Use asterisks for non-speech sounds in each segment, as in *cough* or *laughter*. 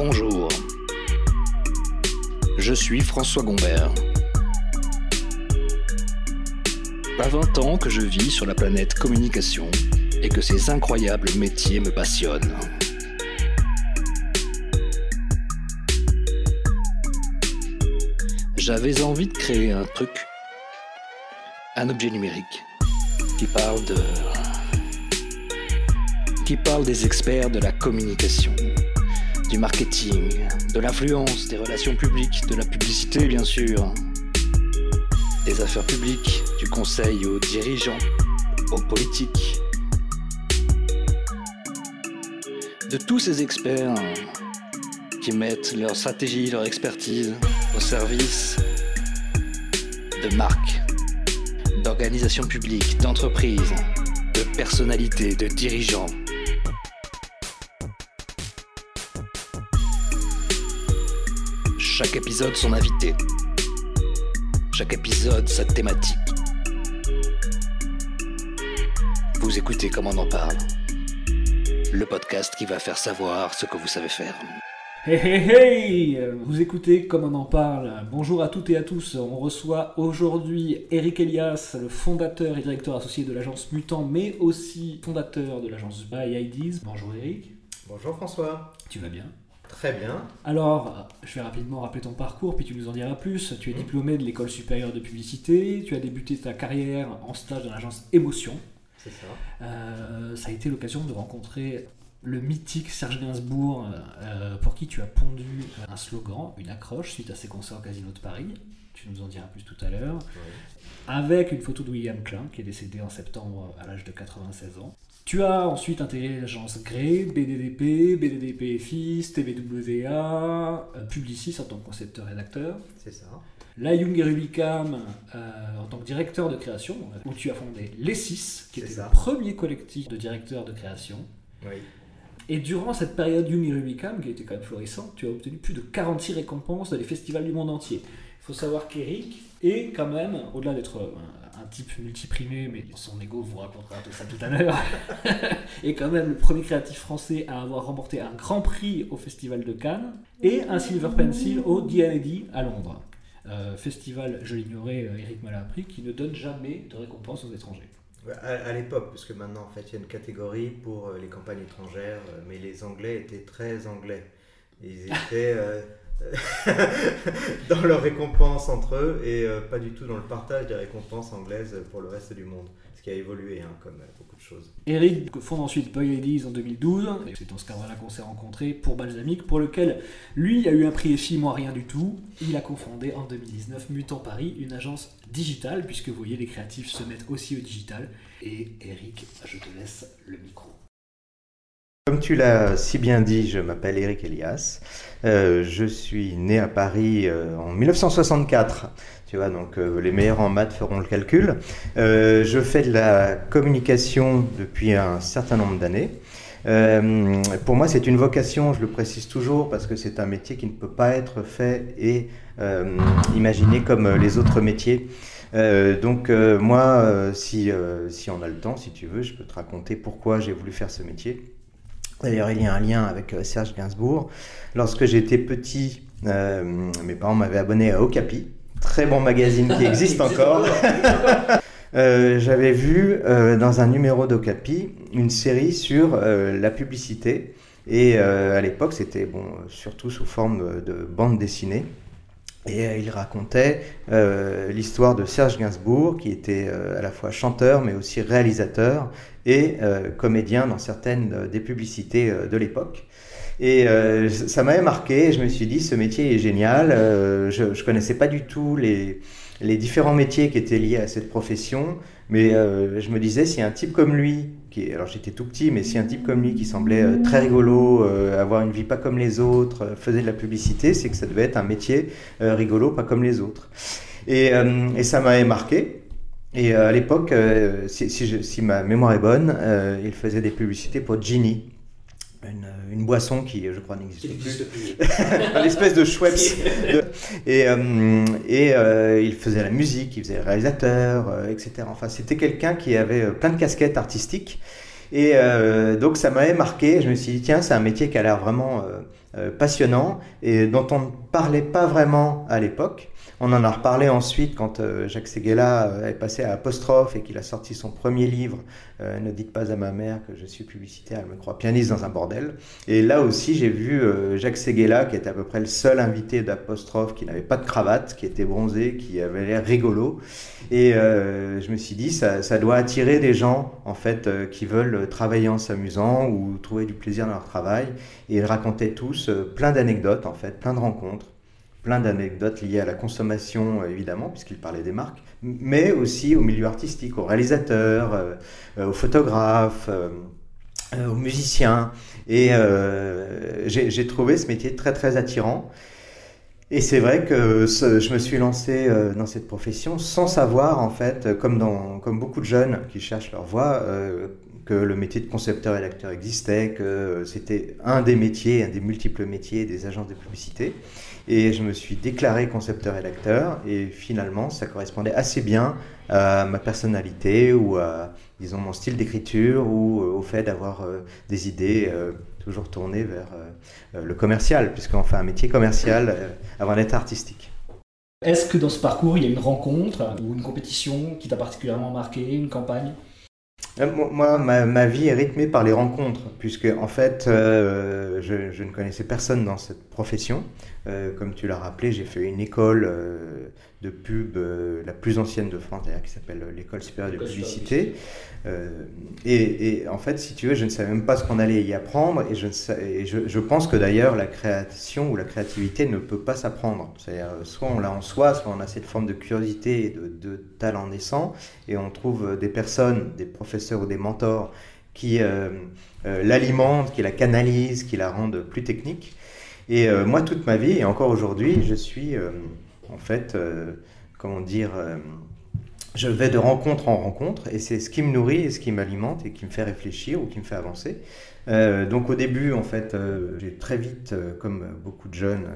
Bonjour. Je suis François Gombert. À 20 ans que je vis sur la planète communication et que ces incroyables métiers me passionnent. J'avais envie de créer un truc, un objet numérique, qui parle de... qui parle des experts de la communication, du marketing, de l'influence, des relations publiques, de la publicité bien sûr, des affaires publiques, du conseil aux dirigeants, aux politiques, de tous ces experts qui mettent leur stratégie, leur expertise au service de marques, d'organisations publiques, d'entreprises, de personnalités, de dirigeants. Chaque épisode son invité. Chaque épisode sa thématique. Vous écoutez comme on en parle. Le podcast qui va faire savoir ce que vous savez faire. Hey hey hey Vous écoutez comme on en parle. Bonjour à toutes et à tous. On reçoit aujourd'hui Eric Elias, le fondateur et directeur associé de l'agence Mutant, mais aussi fondateur de l'agence By IDs. Bonjour Eric. Bonjour François. Tu vas bien? Très bien. Alors, je vais rapidement rappeler ton parcours, puis tu nous en diras plus. Tu es diplômé de l'école supérieure de publicité. Tu as débuté ta carrière en stage dans l'agence Émotion. C'est ça. Euh, ça a été l'occasion de rencontrer le mythique Serge Gainsbourg, euh, pour qui tu as pondu un slogan, une accroche suite à ses concerts au Casino de Paris. Tu nous en diras plus tout à l'heure. Oui. Avec une photo de William Klein, qui est décédé en septembre à l'âge de 96 ans. Tu as ensuite intégré l'agence Grey, BDDP, BDDP FIS, TVWA, euh, Publicis en tant que concepteur-rédacteur. C'est ça. La Young Rubicam euh, en tant que directeur de création, où tu as fondé Les 6, qui était ça. le premier collectif de directeurs de création. Oui. Et durant cette période Young Rubicam, qui était quand même florissante, tu as obtenu plus de 46 récompenses dans les festivals du monde entier. Il faut savoir qu'Eric est quand même, au-delà d'être type multiprimé, mais son ego vous racontera tout ça tout à l'heure, *laughs* est quand même le premier créatif français à avoir remporté un grand prix au Festival de Cannes et un Silver Pencil au D&D à Londres. Euh, festival, je l'ignorais, euh, Eric me l'a appris, qui ne donne jamais de récompense aux étrangers. À, l'époque, parce que maintenant, en fait, il y a une catégorie pour euh, les campagnes étrangères, mais les Anglais étaient très anglais. Ils étaient *laughs* dans leurs récompenses entre eux et euh, pas du tout dans le partage des récompenses anglaises pour le reste du monde. Ce qui a évolué, hein, comme euh, beaucoup de choses. Eric fonde ensuite Boy Ladies en 2012, et c'est dans ce cadre-là qu'on s'est rencontrés pour Balsamique, pour lequel lui a eu un prix EFI, moi rien du tout. Il a confondé en 2019 Mutant Paris, une agence digitale, puisque vous voyez, les créatifs se mettent aussi au digital. Et Eric, je te laisse le micro. Comme tu l'as si bien dit, je m'appelle Eric Elias. Euh, je suis né à Paris euh, en 1964. Tu vois, donc euh, les meilleurs en maths feront le calcul. Je fais de la communication depuis un certain nombre d'années. Pour moi, c'est une vocation, je le précise toujours, parce que c'est un métier qui ne peut pas être fait et imaginé comme les autres métiers. Donc moi, si, si on a le temps, si tu veux, je peux te raconter pourquoi j'ai voulu faire ce métier. D'ailleurs, il y a un lien avec euh, Serge Gainsbourg. Lorsque j'étais petit, euh, mes parents m'avaient abonné à Okapi, très bon magazine qui *laughs* existe encore. *laughs* Euh, J'avais vu euh, dans un numéro d'Okapi une série sur la publicité. Et à l'époque, c'était bon, surtout sous forme de bande dessinée. Et euh, il racontait euh, l'histoire de Serge Gainsbourg, qui était euh, à la fois chanteur, mais aussi réalisateur et comédien dans certaines des publicités de l'époque. Et ça m'avait marqué, je me suis dit, ce métier est génial. Je ne connaissais pas du tout les, les différents métiers qui étaient liés à cette profession, mais je me disais, si un type comme lui, alors j'étais tout petit, mais si un type comme lui qui semblait euh, très rigolo, euh, avoir une vie pas comme les autres, euh, faisait de la publicité, c'est que ça devait être un métier rigolo, pas comme les autres. Et, ça m'avait marqué. Et à l'époque, si, si ma mémoire est bonne, il faisait des publicités pour Ginny, une, une boisson qui, je crois, n'existe plus. une *laughs* espèce de Schweppes. De- et euh, et euh, il faisait la musique, il faisait le réalisateur, euh, etc. Enfin, c'était quelqu'un qui avait plein de casquettes artistiques. Et donc, ça m'avait marqué. Je me suis dit, tiens, c'est un métier qui a l'air vraiment passionnant et dont on ne parlait pas vraiment à l'époque. On en a reparlé ensuite quand euh, Jacques Seguela euh, est passé à Apostrophe et qu'il a sorti son premier livre, euh, Ne dites pas à ma mère que je suis publicitaire, elle me croit pianiste dans un bordel. Et là aussi, j'ai vu Jacques Seguela, qui était à peu près le seul invité d'Apostrophe, qui n'avait pas de cravate, qui était bronzé, qui avait l'air rigolo. Et je me suis dit, ça, ça, doit attirer des gens, en fait, qui veulent travailler en s'amusant ou trouver du plaisir dans leur travail. Et ils racontaient tous plein d'anecdotes, en fait, plein de rencontres plein d'anecdotes liées à la consommation, euh, évidemment, puisqu'il parlait des marques, mais aussi au milieu artistique, aux réalisateurs, euh, euh, aux photographes, aux musiciens. Et j'ai trouvé ce métier très, très attirant. Et c'est vrai que je me suis lancé dans cette profession sans savoir, en fait, comme, comme beaucoup de jeunes qui cherchent leur voie, que le métier de concepteur et d'acteur existait, que c'était un des métiers, un des multiples métiers des agences de publicité. Et je me suis déclaré concepteur et finalement, ça correspondait assez bien à ma personnalité ou à, disons, mon style d'écriture ou euh, au fait d'avoir euh, des idées euh, toujours tournées vers le commercial, puisqu'on fait un métier commercial avant d'être artistique. Est-ce que dans ce parcours, il y a une rencontre ou une compétition qui t'a particulièrement marqué, une campagne? Moi, ma, vie est rythmée par les rencontres, puisque en fait, je, je, ne connaissais personne dans cette profession. Euh, comme tu l'as rappelé, j'ai fait une école euh, de pub, euh, la plus ancienne de France, qui s'appelle l'école supérieure de publicité. Et, en fait, si tu veux, je ne savais même pas ce qu'on allait y apprendre, et, je, je, pense que d'ailleurs, la création ou la créativité ne peut pas s'apprendre. C'est-à-dire, soit on l'a en soi, soit on a cette forme de curiosité et de, de talent naissant, et on trouve des personnes, des professeurs ou des mentors qui l'alimentent, qui la canalisent, qui la rendent plus technique. Et euh, moi, toute ma vie, et encore aujourd'hui, je suis, euh, en fait, euh, comment dire, je vais de rencontre en rencontre, et c'est ce qui me nourrit et ce qui m'alimente et qui me fait réfléchir ou qui me fait avancer. donc au début, en fait, j'ai très vite, comme beaucoup de jeunes,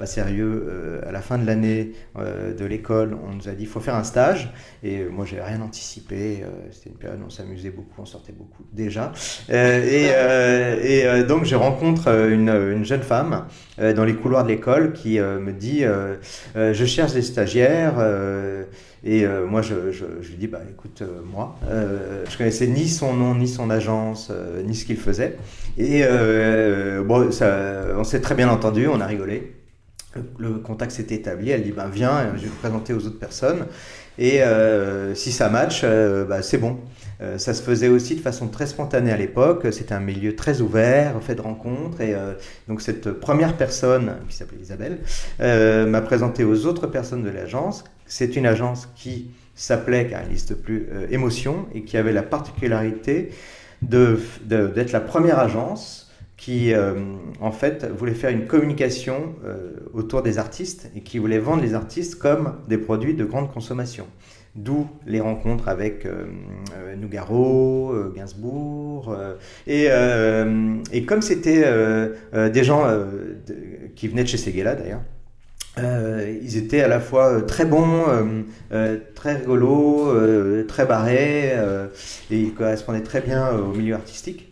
pas sérieux. Euh, à la fin de l'année euh, de l'école, on nous a dit il faut faire un stage. Et moi, j'ai rien anticipé. Euh, c'était une période où on s'amusait beaucoup, on sortait beaucoup déjà. et, donc, je rencontre une jeune femme dans les couloirs de l'école qui me dit je cherche des stagiaires. Et moi, je, lui dis, bah, écoute, moi, je connaissais ni son nom, ni son agence, ni ce qu'il faisait. Et bon, on s'est très bien entendu, on a rigolé le, contact s'est établi, elle dit ben viens, je vais te présenter aux autres personnes. Et euh, si ça match, euh, bah, c'est bon. Euh, ça se faisait aussi de façon très spontanée à l'époque. C'était un milieu très ouvert, fait de rencontres. Et donc cette première personne, qui s'appelait Isabelle, m'a présenté aux autres personnes de l'agence. C'est une agence qui s'appelait, car elle plus, Émotion, et qui avait la particularité d'être la première agence qui euh, en fait voulait faire une communication euh, autour des artistes et qui voulait vendre les artistes comme des produits de grande consommation. D'où les rencontres avec euh, Nougaro, Gainsbourg. Et, comme c'était des gens qui venaient de chez Seguela d'ailleurs, ils étaient à la fois très bons, très rigolos, très barrés, et ils correspondaient très bien au milieu artistique.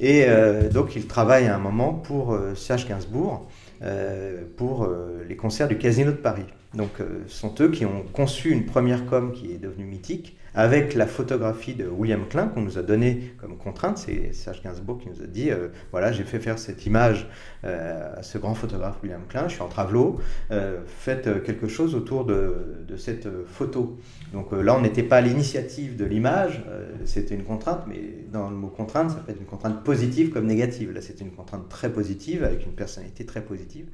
Et euh, donc il travaille à un moment pour euh, Serge Gainsbourg, euh, pour les concerts du Casino de Paris. Donc ce sont eux qui ont conçu une première com qui est devenue mythique, avec la photographie de William Klein qu'on nous a donné comme contrainte. C'est Serge Gainsbourg qui nous a dit euh, voilà, j'ai fait faire cette image euh, à ce grand photographe William Klein, je suis en travelot, euh, faites quelque chose autour de cette photo. Donc là, on n'était pas à l'initiative de l'image, c'était une contrainte, mais dans le mot contrainte, ça peut être une contrainte positive comme négative. Là, c'était une contrainte très positive, avec une personnalité très positive.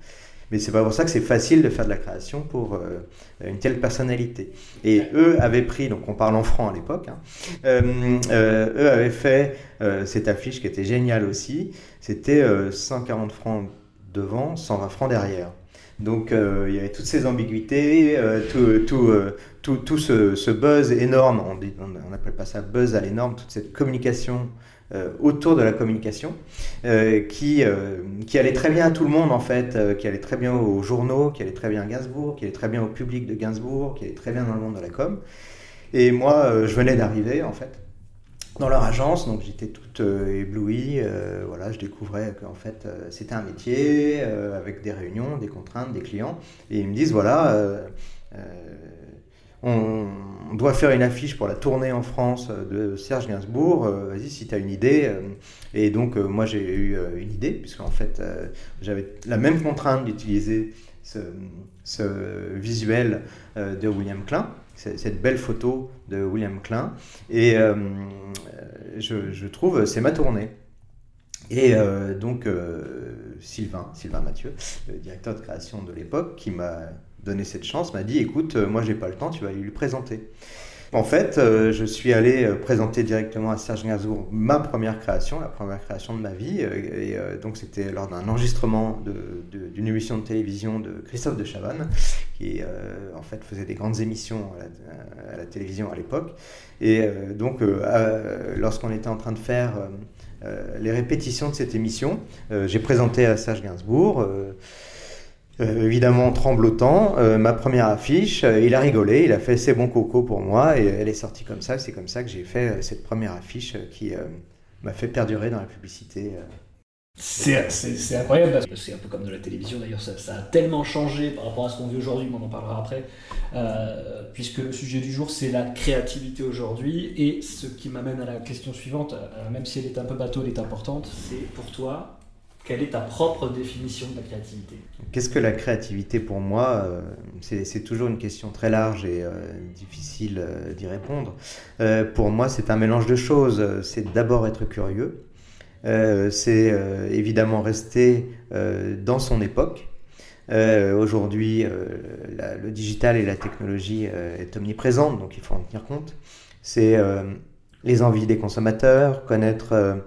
Mais c'est pas pour ça que c'est facile de faire de la création pour euh, une telle personnalité. Et eux avaient pris, donc on parle en francs à l'époque, hein, euh, euh, eux avaient fait cette affiche qui était géniale aussi. C'était 140 francs devant, 120 francs derrière. Donc il y avait toutes ces ambiguïtés, tout, tout, tout, tout ce, buzz énorme, on n'appelle pas ça buzz à l'énorme, toute cette communication euh, autour de la communication, euh, qui, euh, qui allait très bien à tout le monde en fait, qui allait très bien aux journaux, qui allait très bien à Gainsbourg, qui allait très bien au public de Gainsbourg, qui allait très bien dans le monde de la com. Et moi, je venais d'arriver en fait. Dans leur agence, donc j'étais toute euh, éblouie. euh, voilà, je découvrais qu'en fait euh, c'était un métier euh, avec des réunions, des contraintes, des clients. Et ils me disent voilà, on, doit faire une affiche pour la tournée en France de Serge Gainsbourg. Vas-y, si tu as une idée. Et donc moi j'ai eu une idée, puisqu'en fait j'avais la même contrainte d'utiliser ce, visuel de William Klein, cette belle photo de William Klein. Et euh, je, trouve, c'est ma tournée. Et euh, donc euh, Sylvain, Sylvain Mathieu, le directeur de création de l'époque, qui m'a donné cette chance, m'a dit écoute, moi j'ai pas le temps, tu vas aller lui présenter. En fait, je suis allé présenter directement à Serge Gainsbourg ma première création, la première création de ma vie. et donc, c'était lors d'un enregistrement d'une émission de télévision de Christophe de Chavannes, qui euh, en fait faisait des grandes émissions à la, télévision à l'époque. Et euh, donc, euh, lorsqu'on était en train de faire les répétitions de cette émission, j'ai présenté à Serge Gainsbourg. évidemment tremblotant, ma première affiche, il a rigolé, il a fait c'est bon coco pour moi et elle est sortie comme ça, c'est comme ça que j'ai fait cette première affiche qui m'a fait perdurer dans la publicité. C'est incroyable parce que c'est un peu comme de la télévision d'ailleurs, ça, a tellement changé par rapport à ce qu'on vit aujourd'hui, mais on en parlera après, euh, puisque le sujet du jour c'est la créativité aujourd'hui et ce qui m'amène à la question suivante, euh, même si elle est un peu bateau, elle est importante, c'est pour toi, quelle est ta propre définition de la créativité? Qu'est-ce que la créativité pour moi? Euh, C'est toujours une question très large et difficile d'y répondre. Pour moi, c'est un mélange de choses. C'est d'abord être curieux. Euh, c'est euh, évidemment rester euh, dans son époque. Aujourd'hui, le digital et la technologie est omniprésente, donc il faut en tenir compte. C'est les envies des consommateurs, connaître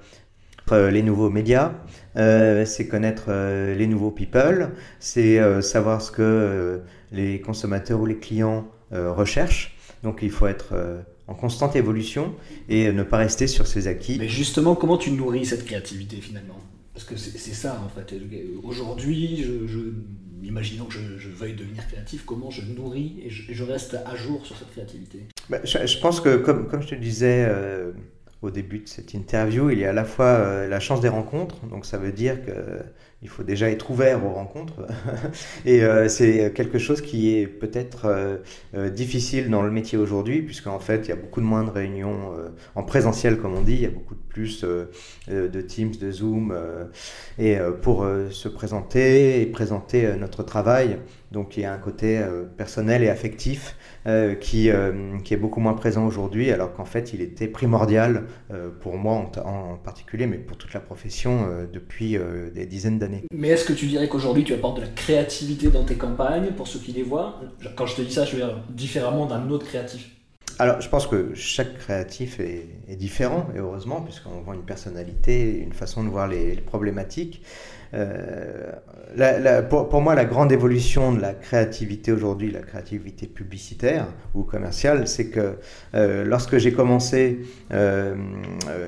les nouveaux médias, c'est connaître les nouveaux people, c'est savoir ce que les consommateurs ou les clients recherchent. Donc il faut être en constante évolution et ne pas rester sur ses acquis. Mais justement, comment tu nourris cette créativité finalement? Parce que c'est ça en fait. Aujourd'hui, je, je- imaginons que je, je veuille devenir créatif, comment je nourris et je, et reste à jour sur cette créativité? Bah, je, pense que, comme, comme je te disais euh, au début de cette interview, il y a à la fois euh, la chance des rencontres, donc ça veut dire qu'il faut déjà être ouvert aux rencontres, *laughs* et euh, c'est quelque chose qui est peut-être euh, euh, difficile dans le métier aujourd'hui, puisqu'en fait, il y a beaucoup de moins de réunions en présentiel, comme on dit, il y a beaucoup de plus de Teams, de Zoom, et pour se présenter et présenter notre travail, donc il y a un côté personnel et affectif qui, qui est beaucoup moins présent aujourd'hui, alors qu'en fait il était primordial pour moi en, particulier, mais pour toute la profession depuis des dizaines d'années. Mais est-ce que tu dirais qu'aujourd'hui tu apportes de la créativité dans tes campagnes pour ceux qui les voient? Quand je te dis ça, je veux dire différemment d'un autre créatif. Alors je pense que chaque créatif est, est différent, et heureusement, puisqu'on voit une personnalité, une façon de voir les, les problématiques. Euh, pour, moi, la grande évolution de la créativité aujourd'hui, la créativité publicitaire ou commerciale, c'est que euh, lorsque j'ai commencé, euh,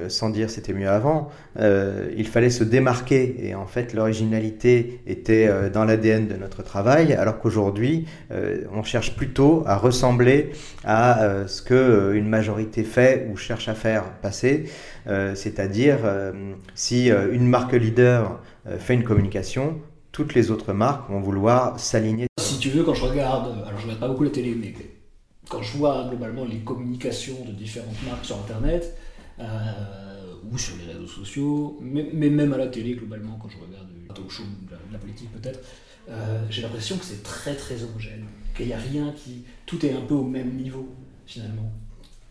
sans dire c'était mieux avant, il fallait se démarquer et en fait l'originalité était dans l'ADN de notre travail, alors qu'aujourd'hui on cherche plutôt à ressembler à ce que une majorité fait ou cherche à faire passer, c'est-à-dire euh, si euh, une marque leader euh, fait une communication, toutes les autres marques vont vouloir s'aligner. Si tu veux, quand je regarde, alors je regarde pas beaucoup la télé, mais quand je vois globalement les communications de différentes marques sur Internet euh, ou sur les réseaux sociaux, mais, même à la télé globalement, quand je regarde show, la, politique peut-être, euh, j'ai l'impression que c'est très très homogène, qu'il n'y a rien qui, tout est un peu au même niveau finalement.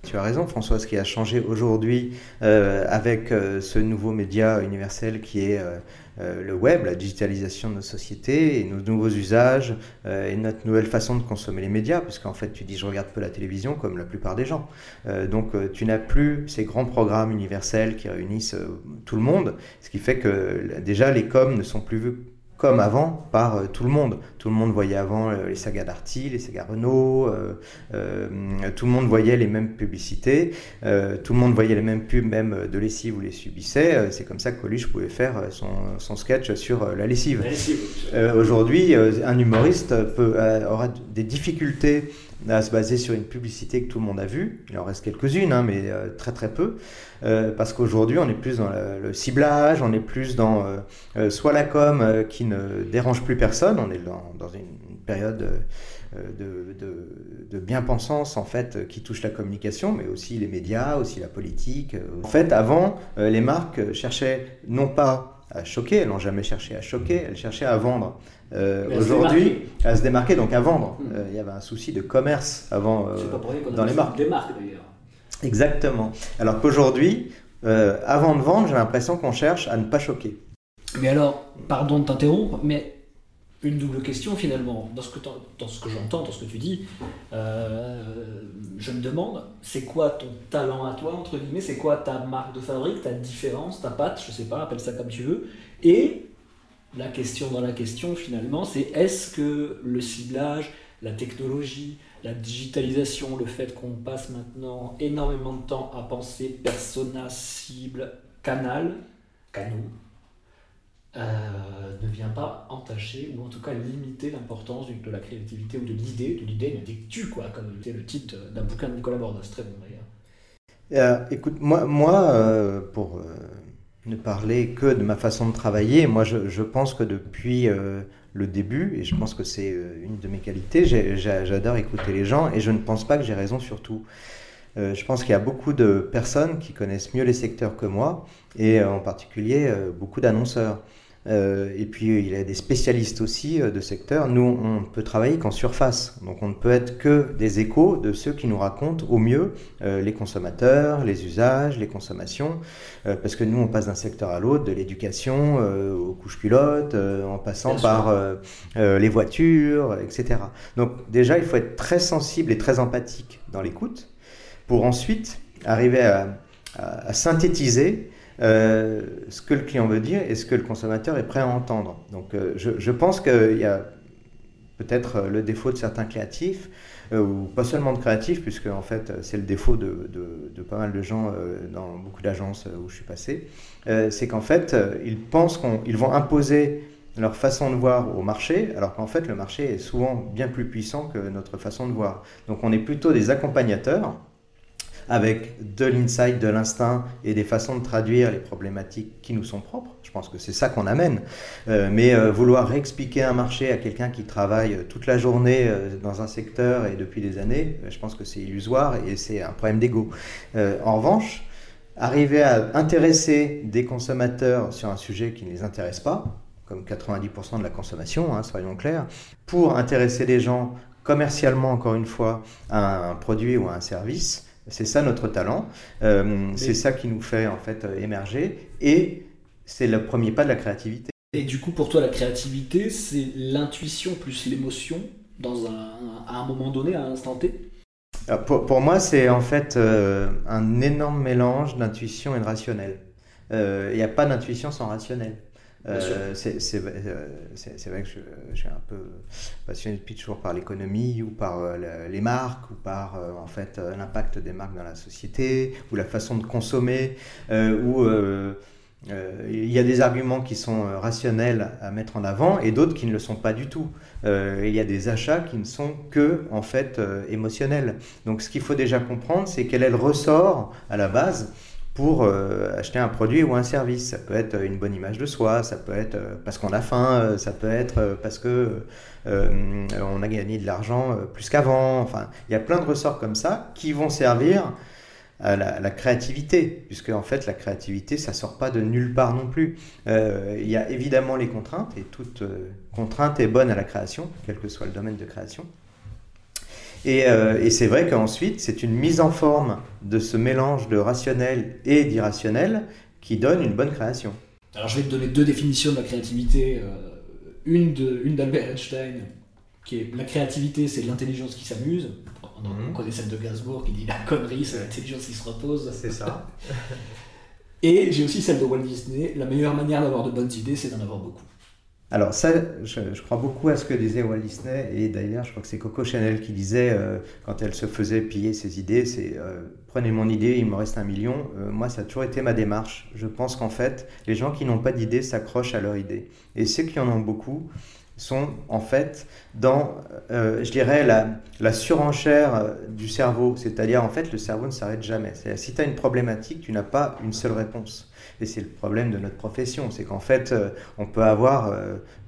Tu as raison, François. Ce qui a changé aujourd'hui euh, avec euh, ce nouveau média universel qui est euh, le web, la digitalisation de nos sociétés et nos nouveaux usages et notre nouvelle façon de consommer les médias, puisqu'en fait, tu dis je regarde peu la télévision comme la plupart des gens. Donc, tu n'as plus ces grands programmes universels qui réunissent tout le monde, ce qui fait que déjà les coms ne sont plus vus comme avant par euh, tout le monde. Tout le monde voyait avant euh, les sagas Darty, les sagas Renault, euh, euh, tout le monde voyait les mêmes publicités, euh, tout le monde voyait les mêmes pubs, même de lessive ou les subissait. C'est comme ça que Coluche pouvait faire son, son sketch sur la lessive. Euh, Aujourd'hui, euh, un humoriste peut, euh, aura des difficultés à se baser sur une publicité que tout le monde a vue. Il en reste quelques-unes, hein, mais euh, très très peu. Euh, parce qu'aujourd'hui, on est plus dans le, ciblage, on est plus dans soit la com qui ne dérange plus personne, on est dans, une, période de, de, de bien-pensance en fait qui touche la communication, mais aussi les médias, aussi la politique. En fait, avant, les marques cherchaient non pas à choquer, elles n'ont jamais cherché à choquer, elles cherchaient à vendre. Euh, aujourd'hui, à se démarquer, donc à vendre. Hmm. Euh, il y avait un souci de commerce avant euh, dans les marques. Des marques d'ailleurs. Exactement. Alors qu'aujourd'hui, avant de vendre, j'ai l'impression qu'on cherche à ne pas choquer. Mais alors, pardon de t'interrompre, mais une double question finalement. Dans ce que, dans ce que j'entends, dans ce que tu dis, je me demande, c'est quoi ton talent à toi, entre guillemets? C'est quoi ta marque de fabrique, ta différence, ta patte, je sais pas, appelle ça comme tu veux? Et la question dans la question finalement, c'est est-ce que le ciblage, la technologie, la digitalisation, le fait qu'on passe maintenant énormément de temps à penser persona, cible, canal, canaux, euh, ne vient pas entacher ou en tout cas limiter l'importance de la créativité ou de l'idée, de l'idée ne tu quoi, comme c'était le titre d'un bouquin de Nicolas Bordas, très bon d'ailleurs. Euh, écoute, moi, moi euh, pour ne parler que de ma façon de travailler. Moi, je, pense que depuis le début, et je pense que c'est une de mes qualités, j'adore écouter les gens et je ne pense pas que j'ai raison sur tout. Je pense qu'il y a beaucoup de personnes qui connaissent mieux les secteurs que moi, et en particulier beaucoup d'annonceurs. Euh, et puis il y a des spécialistes aussi euh, de secteur. Nous, on peut travailler qu'en surface. Donc on ne peut être que des échos de ceux qui nous racontent au mieux euh, les consommateurs, les usages, les consommations. parce que nous, on passe d'un secteur à l'autre, de l'éducation aux couches culottes, en passant par les voitures, etc. Donc déjà, il faut être très sensible et très empathique dans l'écoute pour ensuite arriver à, à synthétiser euh, ce que le client veut dire et ce que le consommateur est prêt à entendre. Donc euh, je, pense qu'il y a peut-être le défaut de certains créatifs, euh, ou pas seulement de créatifs, puisque en fait c'est le défaut de, de, de, pas mal de gens dans beaucoup d'agences où je suis passé, c'est qu'en fait ils pensent qu'ils vont imposer leur façon de voir au marché, alors qu'en fait le marché est souvent bien plus puissant que notre façon de voir. Donc on est plutôt des accompagnateurs avec de l'insight, de l'instinct et des façons de traduire les problématiques qui nous sont propres. Je pense que c'est ça qu'on amène. Euh, mais euh, vouloir réexpliquer un marché à quelqu'un qui travaille euh, toute la journée dans un secteur et depuis des années, je pense que c'est illusoire et c'est un problème d'ego. en revanche, arriver à intéresser des consommateurs sur un sujet qui ne les intéresse pas, comme 90% de la consommation, hein, soyons clairs, pour intéresser les gens commercialement, encore une fois, à un produit ou à un service, c'est ça notre talent. Euh, c'est ça qui nous fait en fait euh, émerger. Et c'est le premier pas de la créativité. Et du coup, pour toi, la créativité, c'est l'intuition plus l'émotion dans un, à un moment donné, à un instant T? Pour, moi, c'est en fait euh, un énorme mélange d'intuition et de rationnel. Il n'y a pas d'intuition sans rationnel. Euh, c'est vrai que je, suis un peu passionné depuis toujours par l'économie ou par euh, les marques ou par euh, en fait l'impact des marques dans la société ou la façon de consommer il y a des arguments qui sont rationnels à mettre en avant et d'autres qui ne le sont pas du tout. il y a des achats qui ne sont que en fait émotionnels. Donc ce qu'il faut déjà comprendre, c'est quel est le ressort à la base pour euh, acheter un produit ou un service. Ça peut être une bonne image de soi, ça peut être euh, parce qu'on a faim, euh, ça peut être parce que on a gagné de l'argent plus qu'avant. Enfin, il y a plein de ressorts comme ça qui vont servir à la, créativité, puisque en fait la créativité, ça sort pas de nulle part non plus. il y a évidemment les contraintes, et toute contrainte est bonne à la création, quel que soit le domaine de création. Euh, et, c'est vrai qu'ensuite, c'est une mise en forme de ce mélange de rationnel et d'irrationnel qui donne une bonne création. Alors je vais te donner deux définitions de la créativité. Euh, une d'Albert Einstein, qui est la créativité, c'est l'intelligence qui s'amuse. On, mhm. connaît celle de Gainsbourg qui dit la connerie, c'est l'intelligence qui se repose. C'est ça. *laughs* et j'ai aussi celle de Walt Disney, la meilleure manière d'avoir de bonnes idées, c'est d'en avoir beaucoup. Alors ça, je, crois beaucoup à ce que disait Walt Disney, et d'ailleurs je crois que c'est Coco Chanel qui disait, euh, quand elle se faisait piller ses idées, c'est euh, prenez mon idée, il me reste un million. Euh, moi, ça a toujours été ma démarche. Je pense qu'en fait, les gens qui n'ont pas d'idée s'accrochent à leur idée. Et ceux qui en ont beaucoup sont en fait dans, euh, je dirais, la, la surenchère euh, du cerveau. C'est-à-dire, en fait, le cerveau ne s'arrête jamais. Si tu as une problématique, tu n'as pas une seule réponse. Et c'est le problème de notre profession. C'est qu'en fait, euh, on peut avoir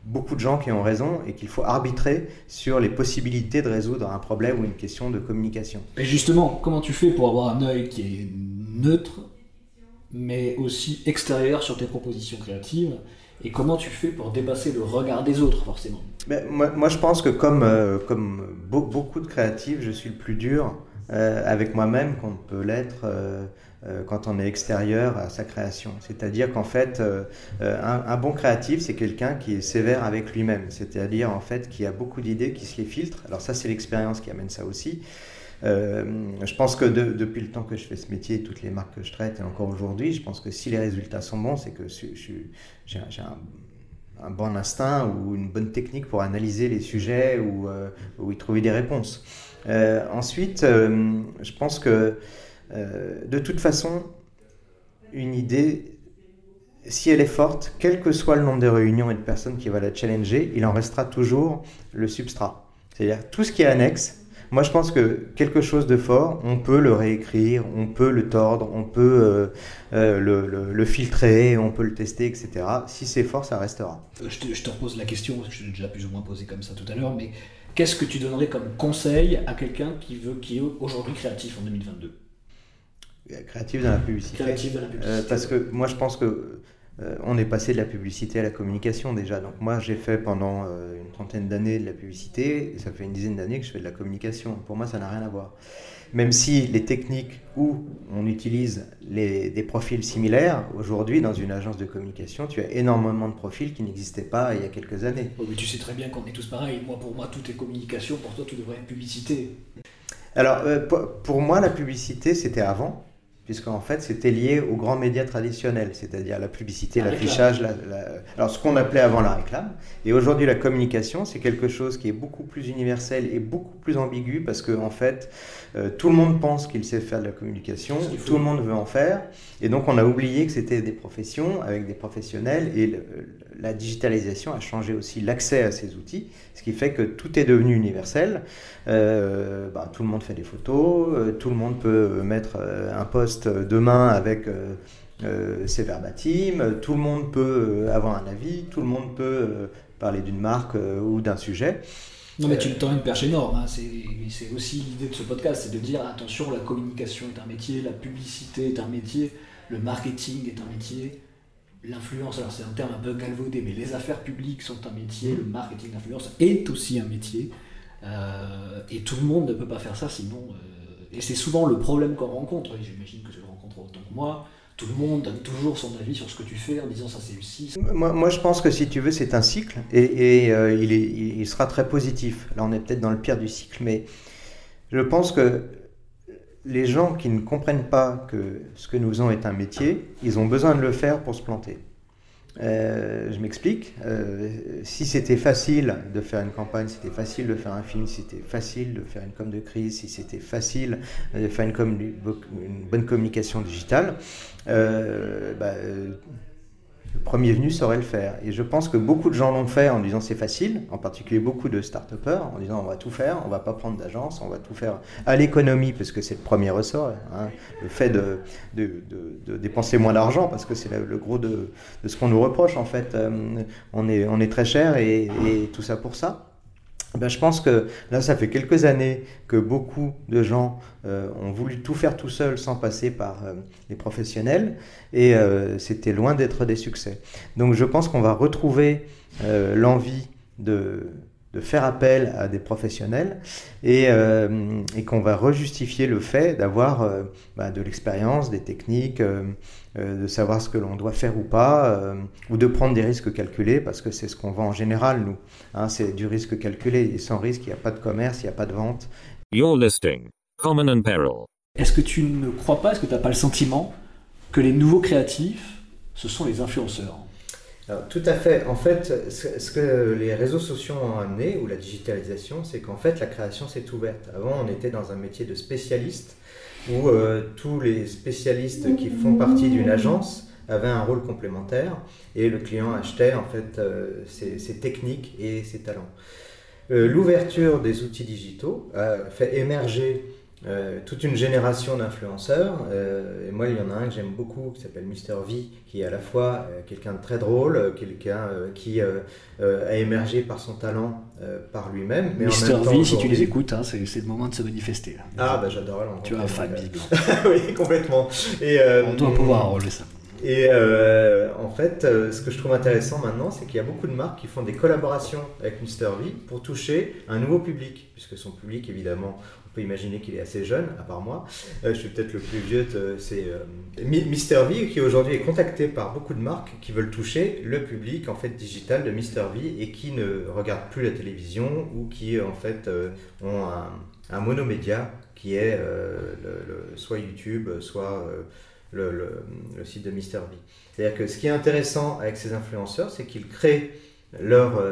beaucoup de gens qui ont raison et qu'il faut arbitrer sur les possibilités de résoudre un problème ou une question de communication. Et justement, comment tu fais pour avoir un œil qui est neutre, mais aussi extérieur sur tes propositions créatives et comment tu fais pour dépasser le regard des autres, forcément Mais moi, moi, je pense que comme, euh, comme beaucoup de créatifs, je suis le plus dur euh, avec moi-même qu'on peut l'être euh, quand on est extérieur à sa création. C'est-à-dire qu'en fait, un, un, bon créatif, c'est quelqu'un qui est sévère avec lui-même. C'est-à-dire, en fait, qui a beaucoup d'idées, qui se les filtre. Alors ça, c'est l'expérience qui amène ça aussi. Euh, je pense que depuis le temps que je fais ce métier, toutes les marques que je traite et encore aujourd'hui, je pense que si les résultats sont bons, c'est que j'ai un, bon instinct ou une bonne technique pour analyser les sujets ou, euh, y trouver des réponses. Euh, ensuite, je pense que de toute façon, une idée, si elle est forte, quel que soit le nombre de réunions et de personnes qui va la challenger, il en restera toujours le substrat. C'est-à-dire tout ce qui est annexe, moi, je pense que quelque chose de fort, on peut le réécrire, on peut le tordre, on peut euh, euh, le, le, filtrer, on peut le tester, etc. Si c'est fort, ça restera. Euh, je te, je te repose la question, je l'ai déjà plus ou moins posé comme ça tout à l'heure, mais qu'est-ce que tu donnerais comme conseil à quelqu'un qui, veut, qui est aujourd'hui créatif en 2022 Créatif dans la publicité. Créatif dans la publicité. parce que moi, je pense que euh, on est passé de la publicité à la communication déjà. Donc moi, j'ai fait pendant euh, une trentaine d'années de la publicité, et ça fait une dizaine d'années que je fais de la communication. Pour moi, ça n'a rien à voir. Même si les techniques où on utilise des profils similaires, aujourd'hui, dans une agence de communication, tu as énormément de profils qui n'existaient pas il y a quelques années. mais tu sais très bien qu'on est tous pareils. Moi, pour moi, tout est communication. Pour toi, tout devrait être publicité. Alors, euh, pour moi, la publicité, c'était avant puisqu'en fait c'était lié aux grands médias traditionnels, c'est-à-dire la publicité, l'affichage, alors ce qu'on appelait avant la réclame. Et aujourd'hui la communication, c'est quelque chose qui est beaucoup plus universel et beaucoup plus ambigu, parce qu'en en fait euh, tout le monde pense qu'il sait faire de la communication, tout le monde veut en faire, et donc on a oublié que c'était des professions avec des professionnels, et la digitalisation a changé aussi l'accès à ces outils, ce qui fait que tout est devenu universel. Euh, bah, tout le monde fait des photos, euh, tout le monde peut mettre un post demain avec euh, euh, ses verbatims, tout le monde peut euh, avoir un avis, tout le monde peut parler d'une marque ou d'un sujet. Non, mais tu me tends une perche énorme. Hein. C'est aussi l'idée de ce podcast, c'est de dire attention, la communication est un métier, la publicité est un métier, le marketing est un métier, l'influence, alors c'est un terme un peu galvaudé, mais les affaires publiques sont un métier, le marketing d'influence est aussi un métier. et tout le monde ne peut pas faire ça, sinon et c'est souvent le problème qu'on rencontre, et j'imagine que tu le rencontres autant que moi, tout le monde donne toujours son avis sur ce que tu fais en disant ça c'est réussi. Moi, moi, je pense que si tu veux, c'est un cycle et, et euh, il, est, il, sera très positif. Là, on est peut-être dans le pire du cycle, mais je pense que les gens qui ne comprennent pas que ce que nous faisons est un métier, ils ont besoin de le faire pour se planter. Euh, je m'explique. Euh, si c'était facile de faire une campagne, c'était facile de faire un film, si c'était facile de faire une com de crise, si c'était facile de faire une, com, une bonne communication digitale, euh, bah, le premier venu saurait le faire. Et je pense que beaucoup de gens l'ont fait en disant c'est facile, en particulier beaucoup de start en disant on va tout faire, on va pas prendre d'agence, on va tout faire à l'économie, parce que c'est le premier ressort. Hein. le fait de, dépenser moins d'argent, parce que c'est le, gros de, ce qu'on nous reproche en fait. Euh, on, est, très cher et tout ça pour ça. Ben, je pense que là, ça fait quelques années que beaucoup de gens euh, ont voulu tout faire tout seul sans passer par euh, les professionnels et euh, c'était loin d'être des succès. Donc je pense qu'on va retrouver l'envie de, de, faire appel à des professionnels et, et qu'on va rejustifier le fait d'avoir ben, de l'expérience, des techniques, de savoir ce que l'on doit faire ou pas, ou de prendre des risques calculés parce que c'est ce qu'on vend en général, nous. Hein, c'est du risque calculé et sans risque, il n'y a pas de commerce, il n'y a pas de vente. You're listing. Common and Peril. Est-ce que tu ne crois pas, est-ce que tu n'as pas le sentiment que les nouveaux créatifs, ce sont les influenceurs? Tout à fait. En fait, ce que les réseaux sociaux ont amené, ou la digitalisation, c'est qu'en fait, la création s'est ouverte. Avant, on était dans un métier de spécialiste, où euh, tous les spécialistes qui font partie d'une agence avait un rôle complémentaire et le client achetait en fait ses, ses, techniques et ses talents. L'ouverture des outils digitaux a fait émerger euh, toute une génération d'influenceurs. Euh, et moi, il y en a un que j'aime beaucoup qui s'appelle Mister V, qui est à la fois euh, quelqu'un de très drôle, quelqu'un qui a émergé par son talent par lui-même. Mister V, si tu les écoutes, hein, c'est le moment de se manifester. Ah, bah j'adore Tu as un fan, *laughs* oui, complètement. Et, On doit pouvoir enlever ça. Et en fait, ce que je trouve intéressant maintenant, c'est qu'il y a beaucoup de marques qui font des collaborations avec Mister V pour toucher un nouveau public, puisque son public, évidemment, imaginer qu'il est assez jeune, à part moi. Euh, je suis peut-être le plus vieux, euh, c'est euh, Mister V qui aujourd'hui est contacté par beaucoup de marques qui veulent toucher le public en fait digital de Mister V et qui ne regardent plus la télévision ou qui en fait ont un, monomédia qui est soit YouTube, soit le, site de Mister V. C'est-à-dire que ce qui est intéressant avec ces influenceurs, c'est qu'ils créent leur,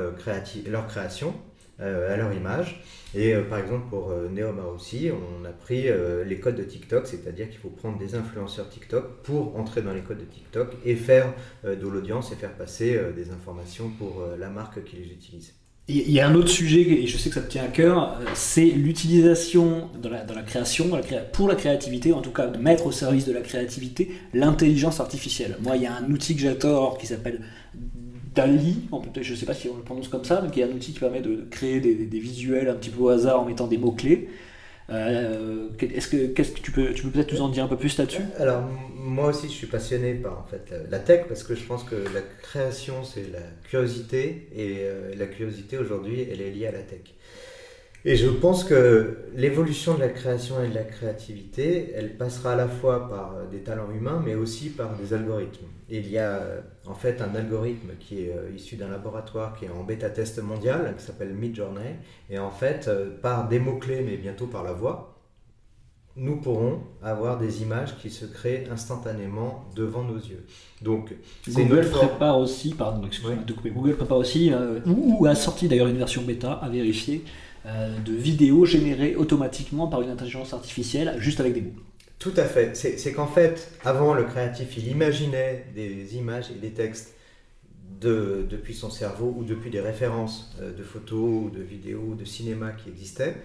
leur création à leur image et euh, par exemple, pour euh, Neoma aussi, on a pris euh, les codes de TikTok, c'est-à-dire qu'il faut prendre des influenceurs TikTok pour entrer dans les codes de TikTok et faire de l'audience et faire passer des informations pour la marque qui les utilise. Il y a un autre sujet, et je sais que ça te tient à cœur, c'est l'utilisation dans la, la, création, pour la créativité, en tout cas de mettre au service de la créativité, l'intelligence artificielle. Moi, il y a un outil que j'adore qui s'appelle Dali, je ne sais pas si on le prononce comme ça, mais qui est un outil qui permet de créer des, visuels un petit peu au hasard en mettant des mots-clés. Euh, est-ce que, tu peux, peut-être nous en dire un peu plus là-dessus? Alors moi aussi je suis passionné par en fait la, tech parce que je pense que la création c'est la curiosité et euh, la curiosité aujourd'hui elle est liée à la tech. Et je pense que l'évolution de la création et de la créativité, elle passera à la fois par des talents humains, mais aussi par des algorithmes. Il y a euh, en fait un algorithme qui est euh, issu d'un laboratoire qui est en bêta-test mondial, qui s'appelle Midjourney. Et en fait, par des mots-clés, mais bientôt par la voix, nous pourrons avoir des images qui se créent instantanément devant nos yeux. Donc, Google prépare aussi, pardon, excusez-moi de couper, Google prépare aussi, ou, ou, a sorti d'ailleurs une version bêta à vérifier, euh, de vidéos générées automatiquement par une intelligence artificielle, juste avec des mots. Tout à fait. C'est qu'en fait, avant, le créatif, il imaginait des images et des textes de, depuis son cerveau ou depuis des références euh, de photos de vidéos de cinéma qui existaient.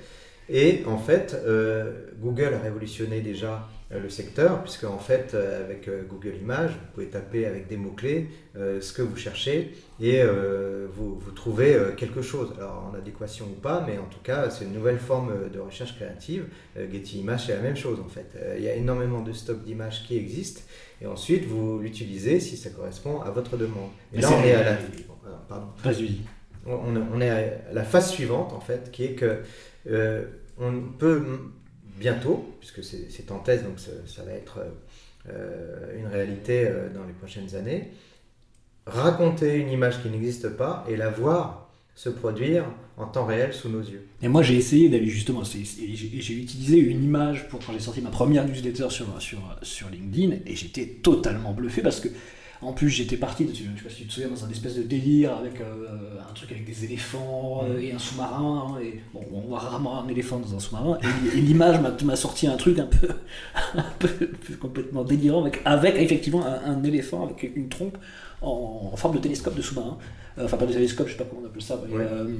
Et en fait, euh, Google a révolutionné déjà le secteur, puisque en fait, euh, avec Google Images, vous pouvez taper avec des mots-clés ce que vous cherchez et vous, vous, trouvez quelque chose. Alors en adéquation ou pas, mais en tout cas, c'est une nouvelle forme de recherche créative. Getty Images, c'est la même chose en fait. Il y a énormément de stocks d'images qui existent et ensuite vous l'utilisez si ça correspond à votre demande. Et là, on est à la. Pardon. On, on, est à la phase suivante en fait, qui est que on peut bientôt, puisque c'est en thèse, donc ça, va être euh, une réalité euh, dans les prochaines années, raconter une image qui n'existe pas et la voir se produire en temps réel sous nos yeux. Et moi j'ai essayé d'aller justement, j'ai utilisé une image pour quand j'ai sorti ma première newsletter sur, sur, sur LinkedIn et j'étais totalement bluffé parce que en plus, j'étais parti, je sais pas si tu te souviens, dans un espèce de délire avec euh, un truc avec des éléphants euh, et un sous-marin. Et, bon, on voit rarement un éléphant dans un sous-marin. Et, l'image m'a sorti un truc un peu, *laughs* un peu, complètement délirant avec, avec effectivement un, éléphant avec une trompe en, forme de télescope de sous-marin. Euh, enfin, pas de télescope, je sais pas comment on appelle ça.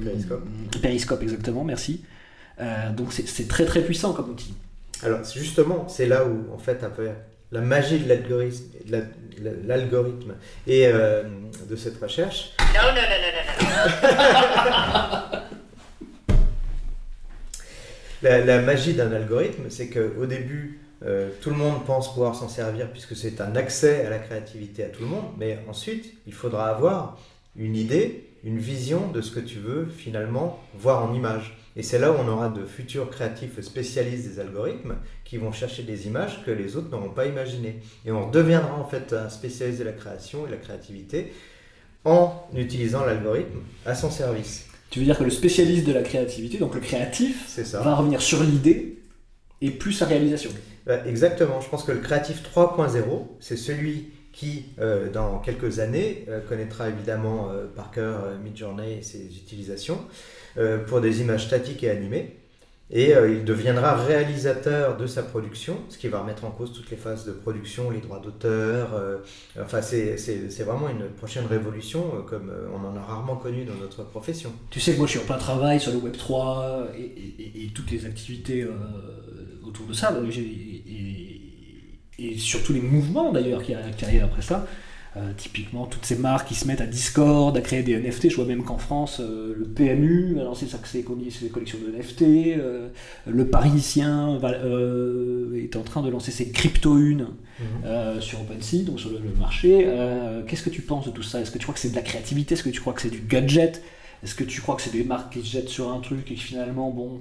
périscope. Périscope, exactement, merci. donc c'est très très puissant comme outil. Alors justement, c'est là où en fait un peu la magie de l'algorithme, l'algorithme et euh, de cette recherche. Non, non, non, non, non. *laughs* la, la, magie d'un algorithme, c'est qu'au début, euh, tout le monde pense pouvoir s'en servir puisque c'est un accès à la créativité à tout le monde, mais ensuite, il faudra avoir une idée, une vision de ce que tu veux finalement voir en image. Et c'est là où on aura de futurs créatifs spécialistes des algorithmes qui vont chercher des images que les autres n'auront pas imaginées. Et on deviendra en fait un spécialiste de la création et la créativité en utilisant l'algorithme à son service. Tu veux dire que le spécialiste de la créativité, donc le créatif, va revenir sur l'idée et plus sa réalisation. Bah, exactement. Je pense que le créatif 3.0, c'est celui qui, euh, dans quelques années, euh, connaîtra évidemment euh, par cœur Midjourney et ses utilisations pour des images statiques et animées. et il deviendra réalisateur de sa production, ce qui va remettre en cause toutes les phases de production, les droits d'auteur. enfin, c'est vraiment une prochaine révolution comme on en a rarement connu dans notre profession. Tu sais que moi je suis en plein travail sur le Web 3 et, toutes les activités autour de ça, et, surtout les mouvements d'ailleurs qui, qui arrivent après ça. Euh, typiquement, toutes ces marques qui se mettent à Discord, à créer des NFT. Je vois même qu'en France, euh, le PMU a lancé ses collections de NFT. euh, le Parisien va- est en train de lancer ses crypto-unes euh, sur OpenSea, donc sur le, le marché. Qu'est-ce que tu penses de tout ça? Est-ce que tu crois que c'est de la créativité? Est-ce que tu crois que c'est du gadget? Est-ce que tu crois que c'est des marques qui se jettent sur un truc et qui finalement, bon.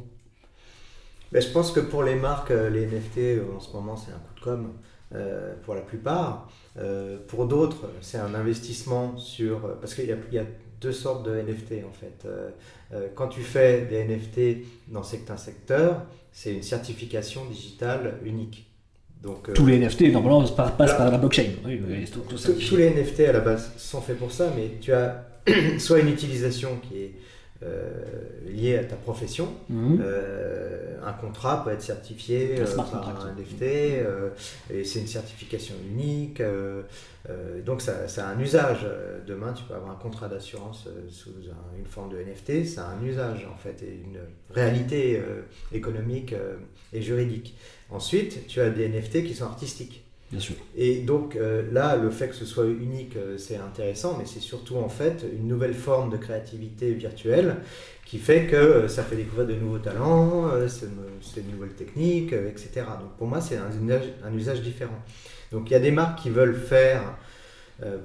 Mais je pense que pour les marques, les NFT en ce moment c'est un coup de com euh, pour la plupart. Euh, pour d'autres, c'est un investissement sur. euh, Parce qu'il y, a- il y a deux sortes de NFT en fait. Euh, quand tu fais des NFT dans certains secteurs, c'est une certification digitale unique. Donc, Tous les NFT, normalement, passent passent par la blockchain. Oui, oui, c'est tout- tout ça. tous tous les NFT à la base sont faits pour ça, mais tu as *clears throat* soit une utilisation qui est euh, liée à ta profession, Mhm. euh, un contrat peut être certifié Un euh, par un NFT et c'est une certification unique. donc ça, ça a un usage. Demain, tu peux avoir un contrat d'assurance sous un- une forme de NFT. Ça a un usage en fait et une réalité économique et juridique. Ensuite, tu as des NFT qui sont artistiques. Bien sûr. Et donc euh, là, le fait que ce soit unique, euh, c'est intéressant, mais c'est surtout en fait une nouvelle forme de créativité virtuelle qui fait que euh, ça fait découvrir de nouveaux talents, c'est de nouvelles techniques, etc. Donc pour moi, c'est un usage, différent. Donc il y a des marques qui veulent faire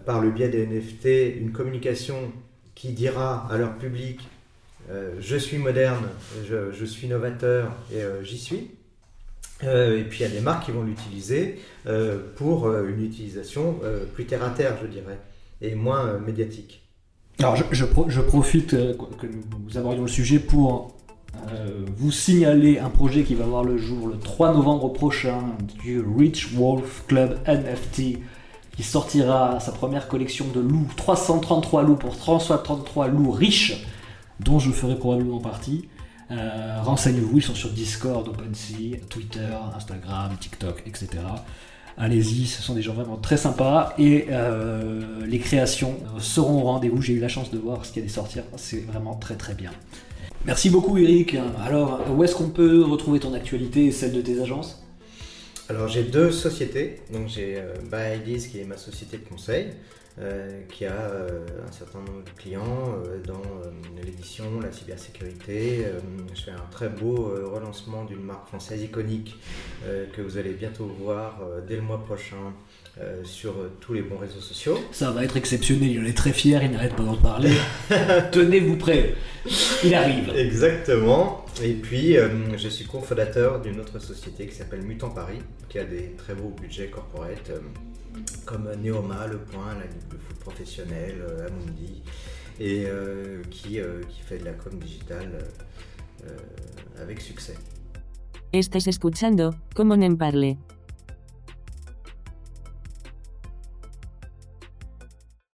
par le biais des NFT une communication qui dira à leur public je suis moderne, je, suis novateur et j'y suis. Euh, et puis il y a des marques qui vont l'utiliser euh, pour euh, une utilisation plus terre à terre, je dirais, et moins médiatique. Alors, je, pro- je profite que nous abordions le sujet pour vous signaler un projet qui va voir le jour le 3 novembre prochain du Rich Wolf Club NFT qui sortira sa première collection de loups, 333 loups pour 333 loups riches, dont je ferai probablement partie. Euh, Renseignez-vous, ils sont sur Discord, OpenSea, Twitter, Instagram, TikTok, etc. Allez-y, ce sont des gens vraiment très sympas et euh, les créations seront au rendez-vous. J'ai eu la chance de voir ce qui allait sortir, c'est vraiment très très bien. Merci beaucoup Eric. Alors, où est-ce qu'on peut retrouver ton actualité et celle de tes agences? Alors j'ai deux sociétés, donc j'ai euh, qui est ma société de conseil, euh, qui a euh, un certain nombre de clients euh, dans l'édition, la cybersécurité. Je fais un très beau relancement d'une marque française iconique que vous allez bientôt voir dès le mois prochain sur tous les bons réseaux sociaux. Ça va être exceptionnel, il en est très fier, il n'arrête pas d'en parler. *laughs* Tenez-vous prêts, il arrive. Exactement. Et puis, je suis cofondateur d'une autre société qui s'appelle Mutant Paris, qui a des très beaux budgets corporate, comme Neoma, Le Point, la Ligue de foot professionnel, euh, Amundi, et euh, qui, euh, qui fait de la com digitale avec succès. Estés escuchando, Common en Parle?